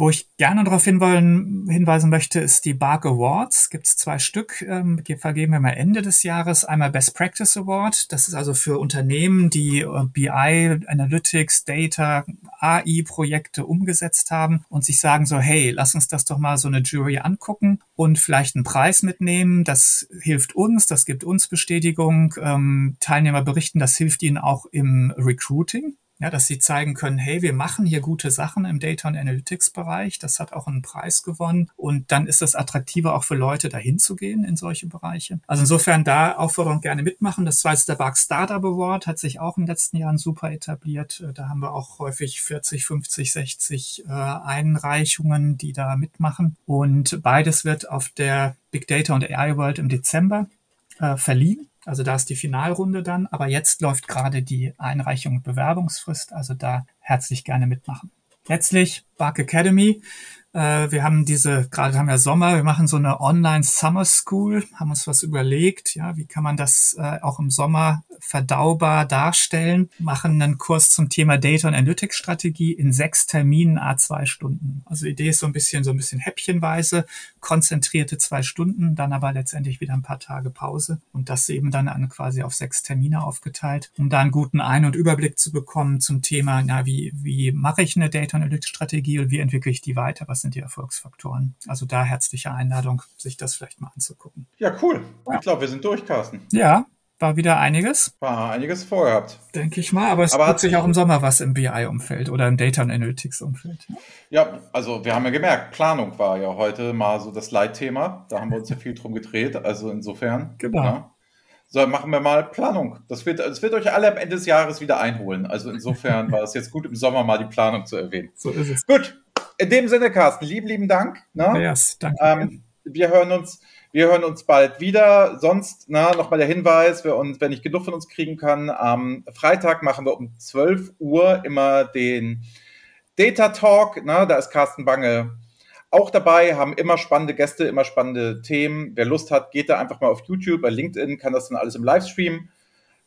Wo ich gerne darauf hinweisen möchte, ist die Bark Awards. Gibt es zwei Stück, ähm, vergeben wir mal Ende des Jahres. Einmal Best Practice Award. Das ist also für Unternehmen, die äh, BI, Analytics, Data, AI-Projekte umgesetzt haben und sich sagen so, hey, lass uns das doch mal so eine Jury angucken und vielleicht einen Preis mitnehmen. Das hilft uns, das gibt uns Bestätigung. Ähm, Teilnehmer berichten, das hilft ihnen auch im Recruiting. Ja, dass sie zeigen können, hey, wir machen hier gute Sachen im Data und Analytics Bereich. Das hat auch einen Preis gewonnen. Und dann ist es attraktiver auch für Leute, dahin zu gehen in solche Bereiche. Also insofern da Aufforderung gerne mitmachen. Das zweite ist der Bark Startup Award, hat sich auch in den letzten Jahren super etabliert. Äh, da haben wir auch häufig 40, 50, 60 äh, Einreichungen, die da mitmachen. Und beides wird auf der Big Data und AI World im Dezember äh, verliehen. Also da ist die Finalrunde dann, aber jetzt läuft gerade die Einreichung und Bewerbungsfrist, also da herzlich gerne mitmachen. Letztlich Bark Academy äh, wir haben diese, gerade haben wir Sommer, wir machen so eine Online Summer School, haben uns was überlegt, ja, wie kann man das äh, auch im Sommer verdaubar darstellen, machen einen Kurs zum Thema Data und Analytics Strategie in sechs Terminen a zwei Stunden. Also die Idee ist so ein bisschen, so ein bisschen häppchenweise, konzentrierte zwei Stunden, dann aber letztendlich wieder ein paar Tage Pause und das eben dann an, quasi auf sechs Termine aufgeteilt, um da einen guten Ein- und Überblick zu bekommen zum Thema, na, wie, wie mache ich eine Data Analytics Strategie und wie entwickle ich die weiter? Was was sind die Erfolgsfaktoren? Also da herzliche Einladung, sich das vielleicht mal anzugucken. Ja, cool. Ja. Ich glaube, wir sind durch, Carsten. Ja, war wieder einiges. War einiges vorgehabt. Denke ich mal, aber es aber tut sich auch im Sommer was im BI-Umfeld oder im Data Analytics-Umfeld. Ja, also wir haben ja gemerkt, Planung war ja heute mal so das Leitthema. Da haben wir uns ja viel drum gedreht. Also insofern. Genau. Ja. So, machen wir mal Planung. Das wird, das wird euch alle am Ende des Jahres wieder einholen. Also insofern war es jetzt gut, im Sommer mal die Planung zu erwähnen. So ist es. Gut, in dem Sinne, Carsten, lieben, lieben Dank. Ne? Yes, danke. Ähm, wir hören uns, wir hören uns bald wieder. Sonst, na, nochmal der Hinweis, wer uns, wenn ich genug von uns kriegen kann, am Freitag machen wir um 12 Uhr immer den Data Talk. Na, da ist Carsten Bange auch dabei, haben immer spannende Gäste, immer spannende Themen. Wer Lust hat, geht da einfach mal auf YouTube, bei LinkedIn, kann das dann alles im Livestream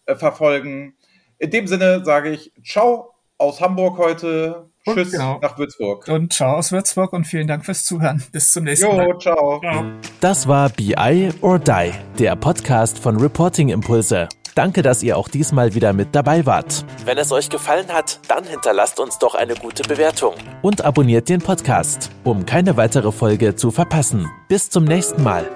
äh, verfolgen. In dem Sinne sage ich Ciao aus Hamburg heute. Und Tschüss genau. nach Würzburg. Und ciao aus Würzburg und vielen Dank fürs Zuhören. Bis zum nächsten jo, Mal. Ciao. ciao. Das war BI or Die, der Podcast von Reporting Impulse. Danke, dass ihr auch diesmal wieder mit dabei wart. Wenn es euch gefallen hat, dann hinterlasst uns doch eine gute Bewertung und abonniert den Podcast, um keine weitere Folge zu verpassen. Bis zum nächsten Mal.